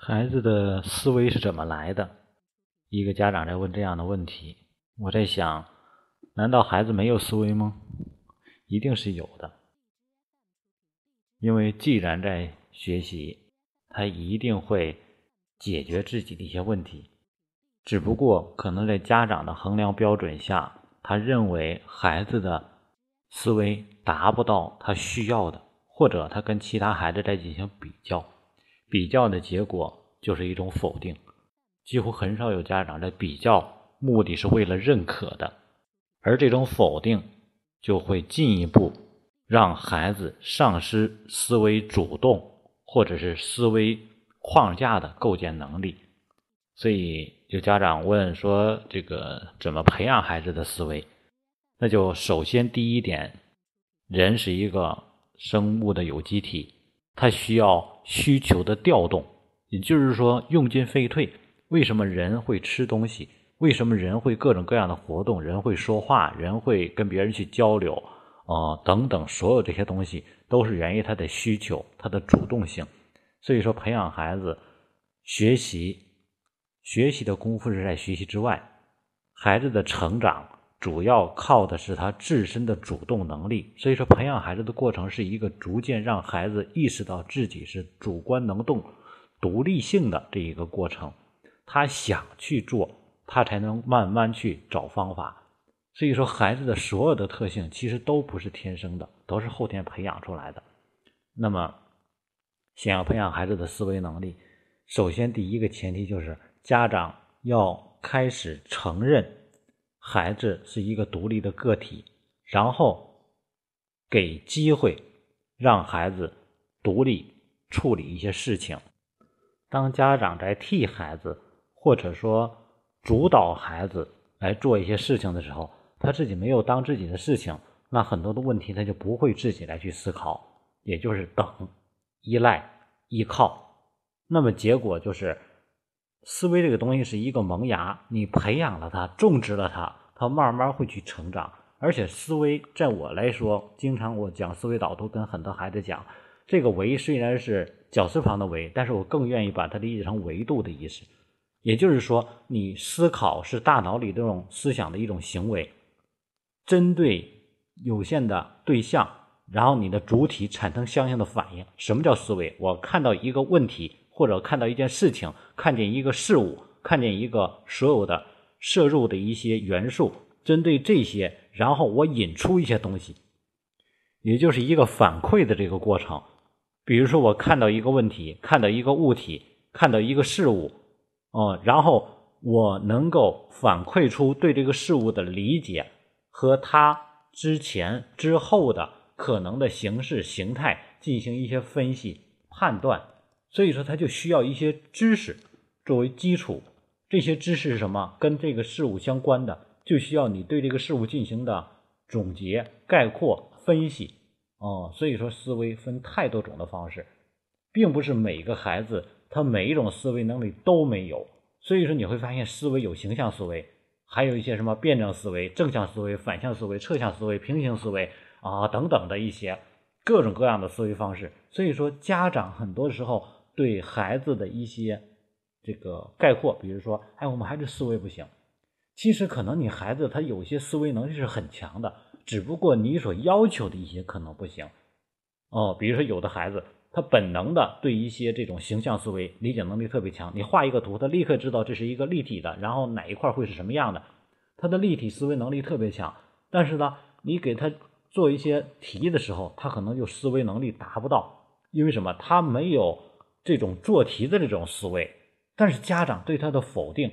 孩子的思维是怎么来的？一个家长在问这样的问题，我在想，难道孩子没有思维吗？一定是有的，因为既然在学习，他一定会解决自己的一些问题，只不过可能在家长的衡量标准下，他认为孩子的思维达不到他需要的，或者他跟其他孩子在进行比较。比较的结果就是一种否定，几乎很少有家长在比较目的是为了认可的，而这种否定就会进一步让孩子丧失思维主动或者是思维框架的构建能力。所以，有家长问说：“这个怎么培养孩子的思维？”那就首先第一点，人是一个生物的有机体。它需要需求的调动，也就是说用进废退。为什么人会吃东西？为什么人会各种各样的活动？人会说话，人会跟别人去交流，啊，等等，所有这些东西都是源于他的需求，他的主动性。所以说，培养孩子学习，学习的功夫是在学习之外，孩子的成长。主要靠的是他自身的主动能力，所以说培养孩子的过程是一个逐渐让孩子意识到自己是主观能动、独立性的这一个过程。他想去做，他才能慢慢去找方法。所以说，孩子的所有的特性其实都不是天生的，都是后天培养出来的。那么，想要培养孩子的思维能力，首先第一个前提就是家长要开始承认。孩子是一个独立的个体，然后给机会让孩子独立处理一些事情。当家长在替孩子或者说主导孩子来做一些事情的时候，他自己没有当自己的事情，那很多的问题他就不会自己来去思考，也就是等、依赖、依靠。那么结果就是。思维这个东西是一个萌芽，你培养了它，种植了它，它慢慢会去成长。而且思维，在我来说，经常我讲思维导图，跟很多孩子讲，这个维虽然是绞丝旁的维，但是我更愿意把它理解成维度的意思。也就是说，你思考是大脑里这种思想的一种行为，针对有限的对象，然后你的主体产生相应的反应。什么叫思维？我看到一个问题。或者看到一件事情，看见一个事物，看见一个所有的摄入的一些元素，针对这些，然后我引出一些东西，也就是一个反馈的这个过程。比如说，我看到一个问题，看到一个物体，看到一个事物，哦，然后我能够反馈出对这个事物的理解和它之前之后的可能的形式形态进行一些分析判断。所以说，他就需要一些知识作为基础。这些知识是什么？跟这个事物相关的，就需要你对这个事物进行的总结、概括、分析。哦，所以说，思维分太多种的方式，并不是每个孩子他每一种思维能力都没有。所以说，你会发现思维有形象思维，还有一些什么辩证思维、正向思维、反向思维、侧向思维、平行思维啊等等的一些各种各样的思维方式。所以说，家长很多时候。对孩子的一些这个概括，比如说，哎，我们孩子思维不行。其实可能你孩子他有些思维能力是很强的，只不过你所要求的一些可能不行。哦，比如说有的孩子他本能的对一些这种形象思维理解能力特别强，你画一个图，他立刻知道这是一个立体的，然后哪一块会是什么样的，他的立体思维能力特别强。但是呢，你给他做一些题的时候，他可能就思维能力达不到，因为什么？他没有。这种做题的这种思维，但是家长对他的否定，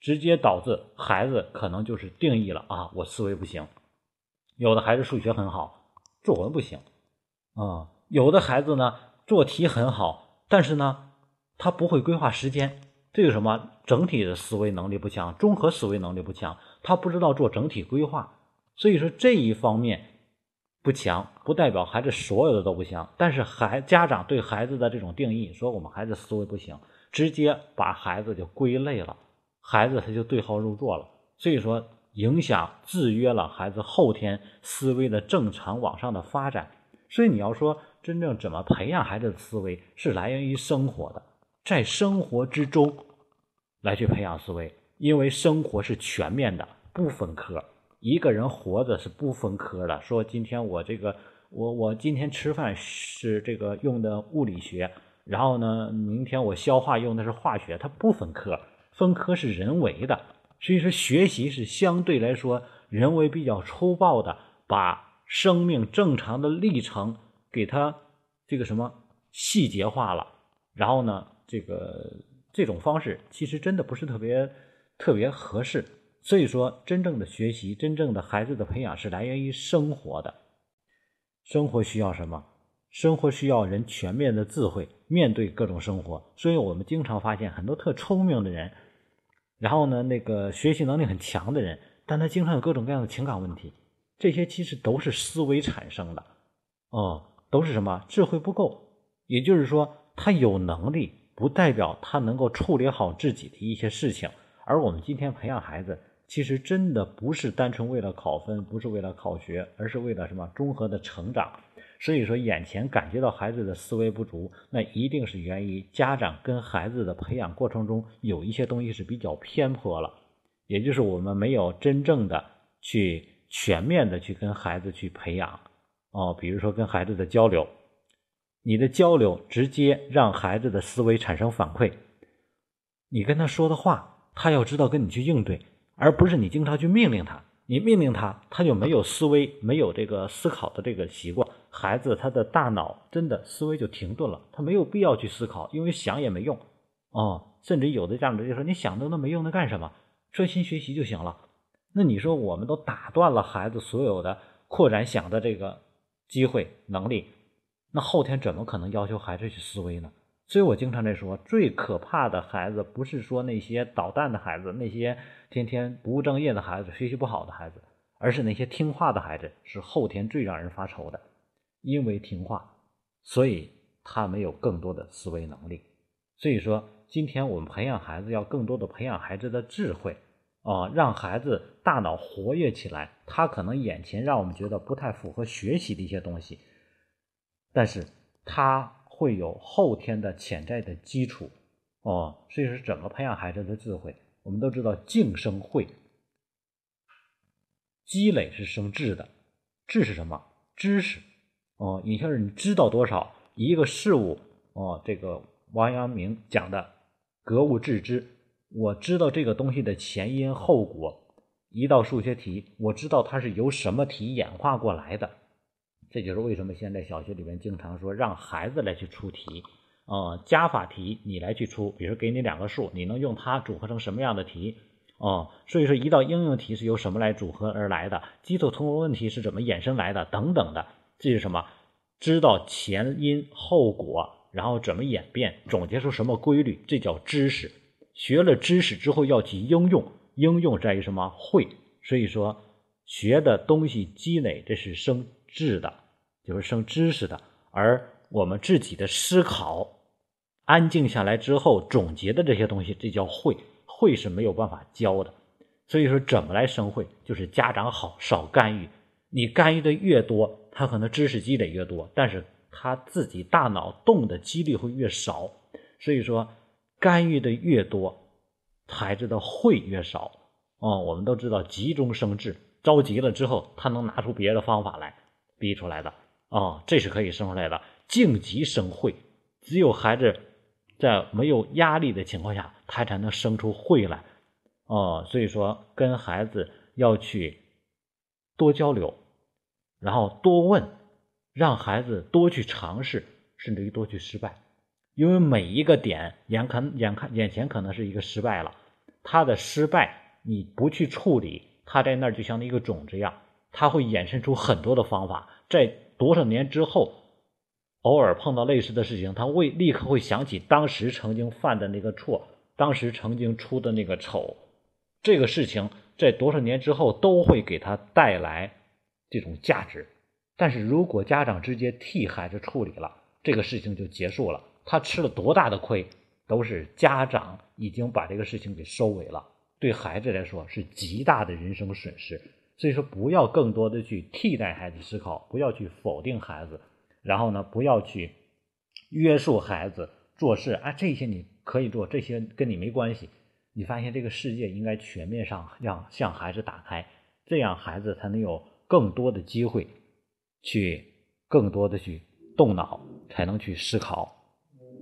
直接导致孩子可能就是定义了啊，我思维不行。有的孩子数学很好，作文不行啊；有的孩子呢做题很好，但是呢他不会规划时间，这个什么整体的思维能力不强，综合思维能力不强，他不知道做整体规划。所以说这一方面。不强不代表孩子所有的都不强，但是孩家长对孩子的这种定义，说我们孩子思维不行，直接把孩子就归类了，孩子他就对号入座了，所以说影响制约了孩子后天思维的正常往上的发展。所以你要说真正怎么培养孩子的思维，是来源于生活的，在生活之中来去培养思维，因为生活是全面的，不分科。一个人活着是不分科的。说今天我这个，我我今天吃饭是这个用的物理学，然后呢，明天我消化用的是化学，它不分科，分科是人为的。所以说，学习是相对来说人为比较粗暴的，把生命正常的历程给它这个什么细节化了。然后呢，这个这种方式其实真的不是特别特别合适。所以说，真正的学习，真正的孩子的培养是来源于生活的。生活需要什么？生活需要人全面的智慧，面对各种生活。所以我们经常发现很多特聪明的人，然后呢，那个学习能力很强的人，但他经常有各种各样的情感问题。这些其实都是思维产生的，哦，都是什么？智慧不够。也就是说，他有能力，不代表他能够处理好自己的一些事情。而我们今天培养孩子。其实真的不是单纯为了考分，不是为了考学，而是为了什么综合的成长。所以说，眼前感觉到孩子的思维不足，那一定是源于家长跟孩子的培养过程中有一些东西是比较偏颇了，也就是我们没有真正的去全面的去跟孩子去培养哦。比如说跟孩子的交流，你的交流直接让孩子的思维产生反馈，你跟他说的话，他要知道跟你去应对。而不是你经常去命令他，你命令他，他就没有思维，没有这个思考的这个习惯。孩子他的大脑真的思维就停顿了，他没有必要去思考，因为想也没用。哦，甚至有的家长就说：“你想的那没用，那干什么？专心学习就行了。”那你说我们都打断了孩子所有的扩展想的这个机会能力，那后天怎么可能要求孩子去思维呢？所以我经常在说，最可怕的孩子不是说那些捣蛋的孩子，那些天天不务正业的孩子，学习不好的孩子，而是那些听话的孩子，是后天最让人发愁的。因为听话，所以他没有更多的思维能力。所以说，今天我们培养孩子，要更多的培养孩子的智慧啊，让孩子大脑活跃起来。他可能眼前让我们觉得不太符合学习的一些东西，但是他。会有后天的潜在的基础哦，所以说怎么培养孩子的智慧？我们都知道，静生慧，积累是生智的。智是什么？知识哦，也就是你知道多少一个事物哦。这个王阳明讲的格物致知，我知道这个东西的前因后果。一道数学题，我知道它是由什么题演化过来的。这就是为什么现在小学里面经常说让孩子来去出题，呃，加法题你来去出，比如给你两个数，你能用它组合成什么样的题？哦，所以说一道应用题是由什么来组合而来的？基础通过问题是怎么衍生来的？等等的，这是什么？知道前因后果，然后怎么演变，总结出什么规律？这叫知识。学了知识之后要去应用，应用在于什么？会。所以说学的东西积累，这是生智的。就是生知识的，而我们自己的思考，安静下来之后总结的这些东西，这叫会。会是没有办法教的，所以说怎么来生会，就是家长好少干预。你干预的越多，他可能知识积累越多，但是他自己大脑动的几率会越少。所以说干预的越多，孩子的会越少。哦，我们都知道急中生智，着急了之后，他能拿出别的方法来逼出来的。哦，这是可以生出来的，静极生慧。只有孩子在没有压力的情况下，他才能生出慧来。哦，所以说跟孩子要去多交流，然后多问，让孩子多去尝试，甚至于多去失败。因为每一个点眼看眼看眼前可能是一个失败了，他的失败你不去处理，他在那儿就像一个种子一样，他会衍生出很多的方法在。多少年之后，偶尔碰到类似的事情，他会立刻会想起当时曾经犯的那个错，当时曾经出的那个丑。这个事情在多少年之后都会给他带来这种价值。但是如果家长直接替孩子处理了，这个事情就结束了。他吃了多大的亏，都是家长已经把这个事情给收尾了，对孩子来说是极大的人生损失。所以说，不要更多的去替代孩子思考，不要去否定孩子，然后呢，不要去约束孩子，做事啊，这些你可以做，这些跟你没关系。你发现这个世界应该全面上让向孩子打开，这样孩子才能有更多的机会去更多的去动脑，才能去思考。